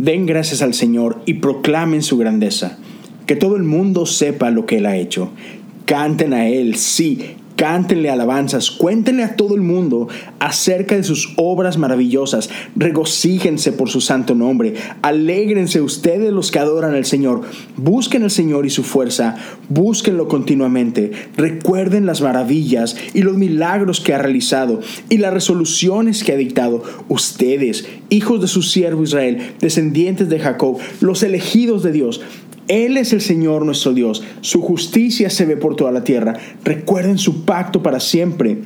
Den gracias al Señor y proclamen su grandeza. Que todo el mundo sepa lo que Él ha hecho. Canten a Él, sí, Cántenle alabanzas, cuéntenle a todo el mundo acerca de sus obras maravillosas, regocíjense por su santo nombre, alégrense ustedes los que adoran al Señor, busquen al Señor y su fuerza, búsquenlo continuamente, recuerden las maravillas y los milagros que ha realizado y las resoluciones que ha dictado. Ustedes, hijos de su siervo Israel, descendientes de Jacob, los elegidos de Dios, él es el Señor nuestro Dios. Su justicia se ve por toda la tierra. Recuerden su pacto para siempre.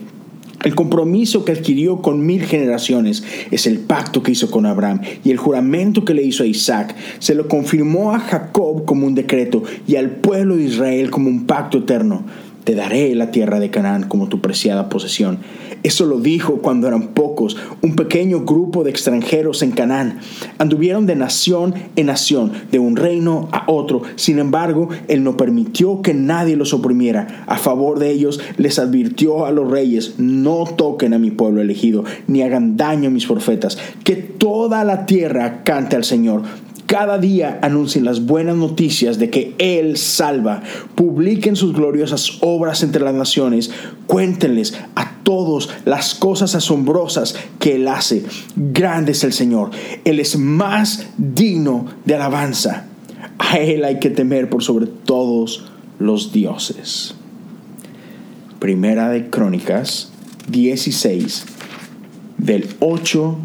El compromiso que adquirió con mil generaciones es el pacto que hizo con Abraham y el juramento que le hizo a Isaac. Se lo confirmó a Jacob como un decreto y al pueblo de Israel como un pacto eterno. Te daré la tierra de Canaán como tu preciada posesión. Eso lo dijo cuando eran pocos, un pequeño grupo de extranjeros en Canaán. Anduvieron de nación en nación, de un reino a otro. Sin embargo, Él no permitió que nadie los oprimiera. A favor de ellos les advirtió a los reyes, no toquen a mi pueblo elegido, ni hagan daño a mis profetas. Que toda la tierra cante al Señor cada día anuncien las buenas noticias de que Él salva. Publiquen sus gloriosas obras entre las naciones. Cuéntenles a todos las cosas asombrosas que Él hace. Grande es el Señor. Él es más digno de alabanza. A Él hay que temer por sobre todos los dioses. Primera de Crónicas 16, del 8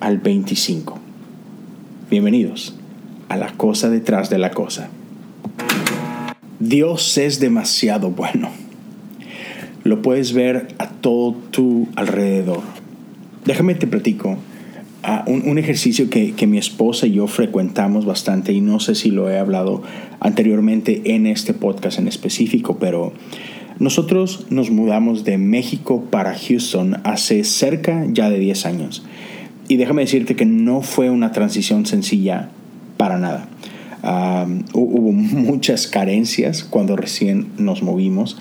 al 25. Bienvenidos a la cosa detrás de la cosa. Dios es demasiado bueno. Lo puedes ver a todo tu alrededor. Déjame te platico a un, ejercicio que, que, mi esposa y yo frecuentamos bastante y no sé si lo he hablado anteriormente en este podcast en específico, pero nosotros nos mudamos de México para Houston hace cerca ya de 10 años. Y déjame decirte que no fue una transición sencilla para nada. hubo muchas carencias cuando recién nos movimos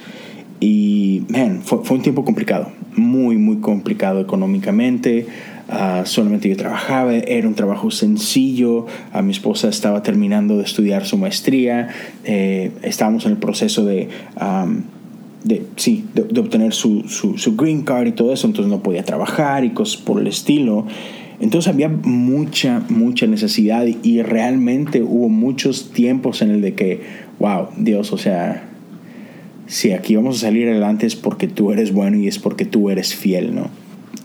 y, man, fue, un tiempo complicado, muy, muy complicado económicamente. Ah, solamente yo trabajaba, era un trabajo sencillo, a mi esposa estaba terminando de estudiar su maestría, eh, estábamos en el proceso de de, sí, de, obtener su, su, green card y todo eso, entonces no podía trabajar y cosas por el estilo. Entonces había mucha, mucha necesidad y realmente hubo muchos tiempos en el de que, wow, Dios, o sea, si aquí vamos a salir adelante es porque tú eres bueno y es porque tú eres fiel, ¿no?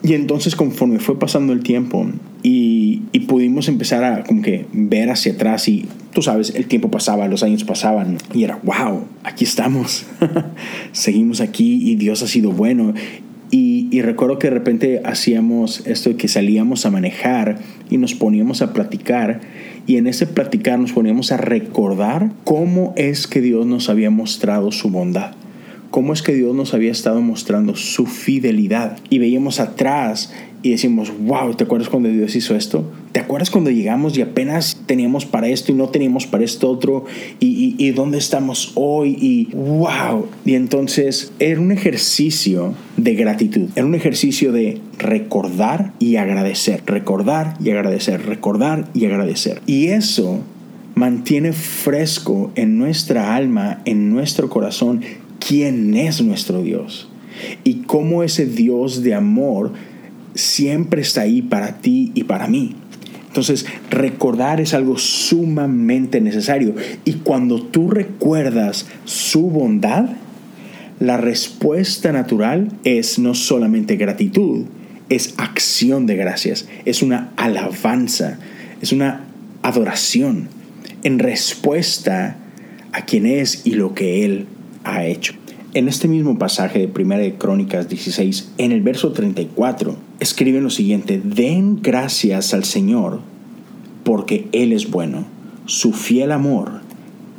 Y entonces conforme fue pasando el tiempo y, y, pudimos empezar a como que ver hacia atrás y tú sabes, el tiempo pasaba, los años pasaban y era, wow, aquí estamos, seguimos aquí y Dios ha sido bueno. Y, y, recuerdo que de repente hacíamos esto de que salíamos a manejar y nos poníamos a platicar y en ese platicar nos poníamos a recordar cómo es que Dios nos había mostrado su bondad cómo es que Dios nos había estado mostrando su fidelidad. Y veíamos atrás y decimos, wow, ¿te acuerdas cuando Dios hizo esto? ¿Te acuerdas cuando llegamos y apenas teníamos para esto y no teníamos para esto otro? ¿Y, y, dónde estamos hoy? Y wow. Y entonces era un ejercicio de gratitud, era un ejercicio de recordar y agradecer, recordar y agradecer, recordar y agradecer. Y eso mantiene fresco en nuestra alma, en nuestro corazón, quién es nuestro Dios y cómo ese Dios de amor siempre está ahí para ti y para mí. Entonces, recordar es algo sumamente necesario. Y cuando tú recuerdas su bondad, la respuesta natural es no solamente gratitud, es acción de gracias, es una alabanza, es una adoración en respuesta a quien es y lo que Él ha hecho. En este mismo pasaje de Primera de Crónicas 16, en el verso 34, escriben lo siguiente, den gracias al Señor porque Él es bueno, su fiel amor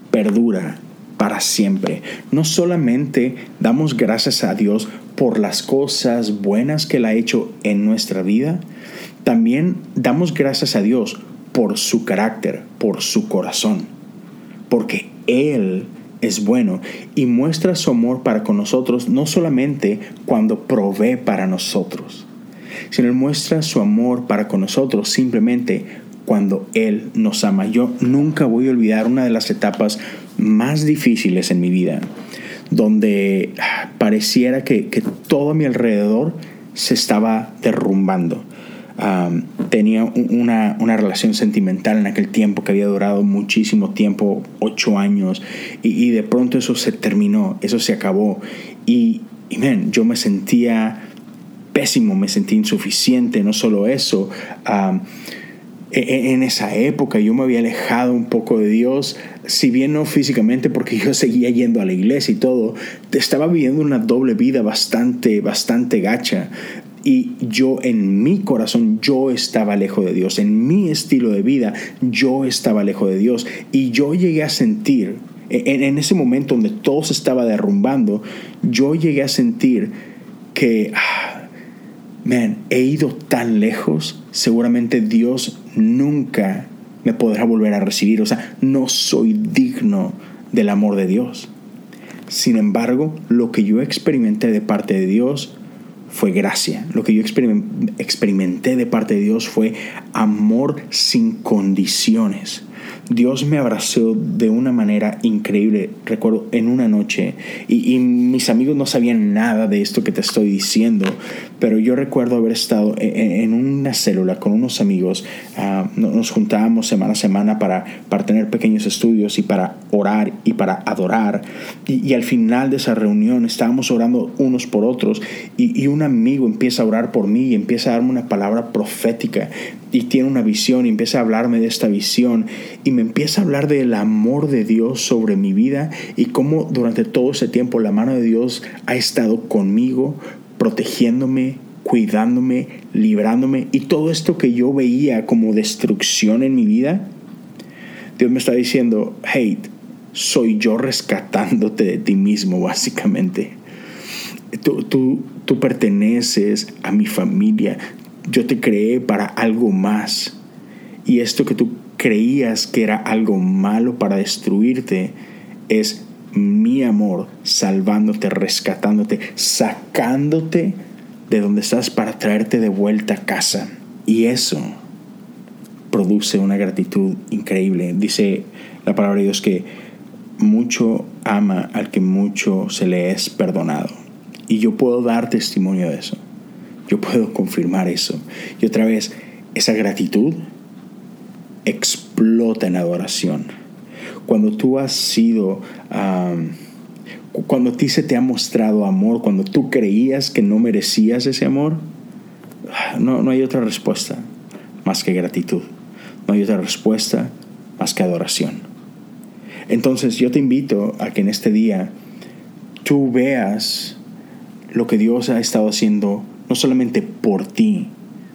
perdura para siempre. No solamente damos gracias a Dios por las cosas buenas que Él ha hecho en nuestra vida, también damos gracias a Dios por su carácter, por su corazón, porque Él es bueno y muestra su amor para con nosotros no solamente cuando provee para nosotros, sino muestra su amor para con nosotros simplemente cuando Él nos ama. Yo nunca voy a olvidar una de las etapas más difíciles en mi vida, donde pareciera que, todo a mi alrededor se estaba derrumbando. Tenía una, relación sentimental en aquel tiempo que había durado muchísimo tiempo, ocho años, y, de pronto eso se terminó, eso se acabó. Y, y yo me sentía pésimo, me sentía insuficiente, no solo eso. E, e, en esa época yo me había alejado un poco de Dios, si bien no físicamente porque yo seguía yendo a la iglesia y todo, estaba viviendo una doble vida bastante, bastante gacha. Y yo en mi corazón, yo estaba lejos de Dios. En mi estilo de vida, yo estaba lejos de Dios. Y yo llegué a sentir, en, ese momento donde todo se estaba derrumbando, yo llegué a sentir que, ah, man, he ido tan lejos. Seguramente Dios nunca me podrá volver a recibir. O sea, no soy digno del amor de Dios. Sin embargo, lo que yo experimenté de parte de Dios fue gracia. Lo que yo experimenté de parte de Dios fue amor sin condiciones. Dios me abrazó de una manera increíble, recuerdo, en una noche. Y, mis amigos no sabían nada de esto que te estoy diciendo, pero yo recuerdo haber estado e, e, en, una célula con unos amigos. Ah, nos juntábamos semana a semana para, para tener pequeños estudios y para orar y para adorar. Y, al final de esa reunión estábamos orando unos por otros y, y un amigo empieza a orar por mí y empieza a darme una palabra profética y tiene una visión y empieza a hablarme de esta visión y me empieza a hablar del amor de Dios sobre mi vida y cómo durante todo ese tiempo la mano de Dios ha estado conmigo, protegiéndome, cuidándome, librándome y todo esto que yo veía como destrucción en mi vida, Dios me está diciendo, hey, soy yo rescatándote de ti mismo básicamente. Tú, tú, tú perteneces a mi familia, yo te creé para algo más. Y esto que tú creías que era algo malo para destruirte es mi amor salvándote, rescatándote, sacándote de donde estás para traerte de vuelta a casa. Y eso produce una gratitud increíble. Dice la palabra de Dios que mucho ama al que mucho se le es perdonado. Y yo puedo dar testimonio de eso. Yo puedo confirmar eso. Y otra vez, esa gratitud explota en adoración. Cuando tú has sido, cuando a ti se te ha mostrado amor, cuando tú creías que no merecías ese amor, no, no hay otra respuesta más que gratitud. No hay otra respuesta más que adoración. Entonces yo te invito a que en este día tú veas lo que Dios ha estado haciendo no solamente por ti,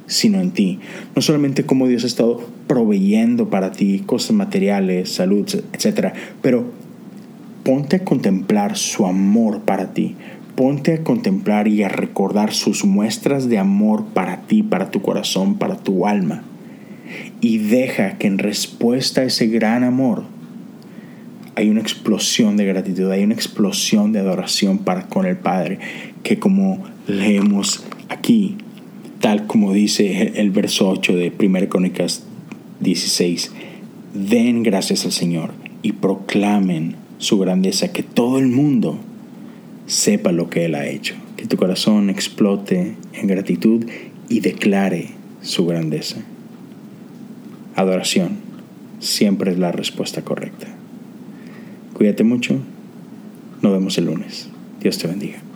sino en ti. No solamente cómo Dios ha estado proveyendo para ti cosas materiales, salud, etc. Pero ponte a contemplar su amor para ti. Ponte a contemplar y a recordar sus muestras de amor para ti, para tu corazón, para tu alma. Y deja que en respuesta a ese gran amor hay una explosión de gratitud, hay una explosión de adoración para con el Padre, que como leemos aquí, tal como dice el verso 8 de 1 Crónicas 16, den gracias al Señor y proclamen su grandeza, que todo el mundo sepa lo que Él ha hecho, que tu corazón explote en gratitud y declare su grandeza. Adoración siempre es la respuesta correcta. Cuídate mucho, nos vemos el lunes. Dios te bendiga.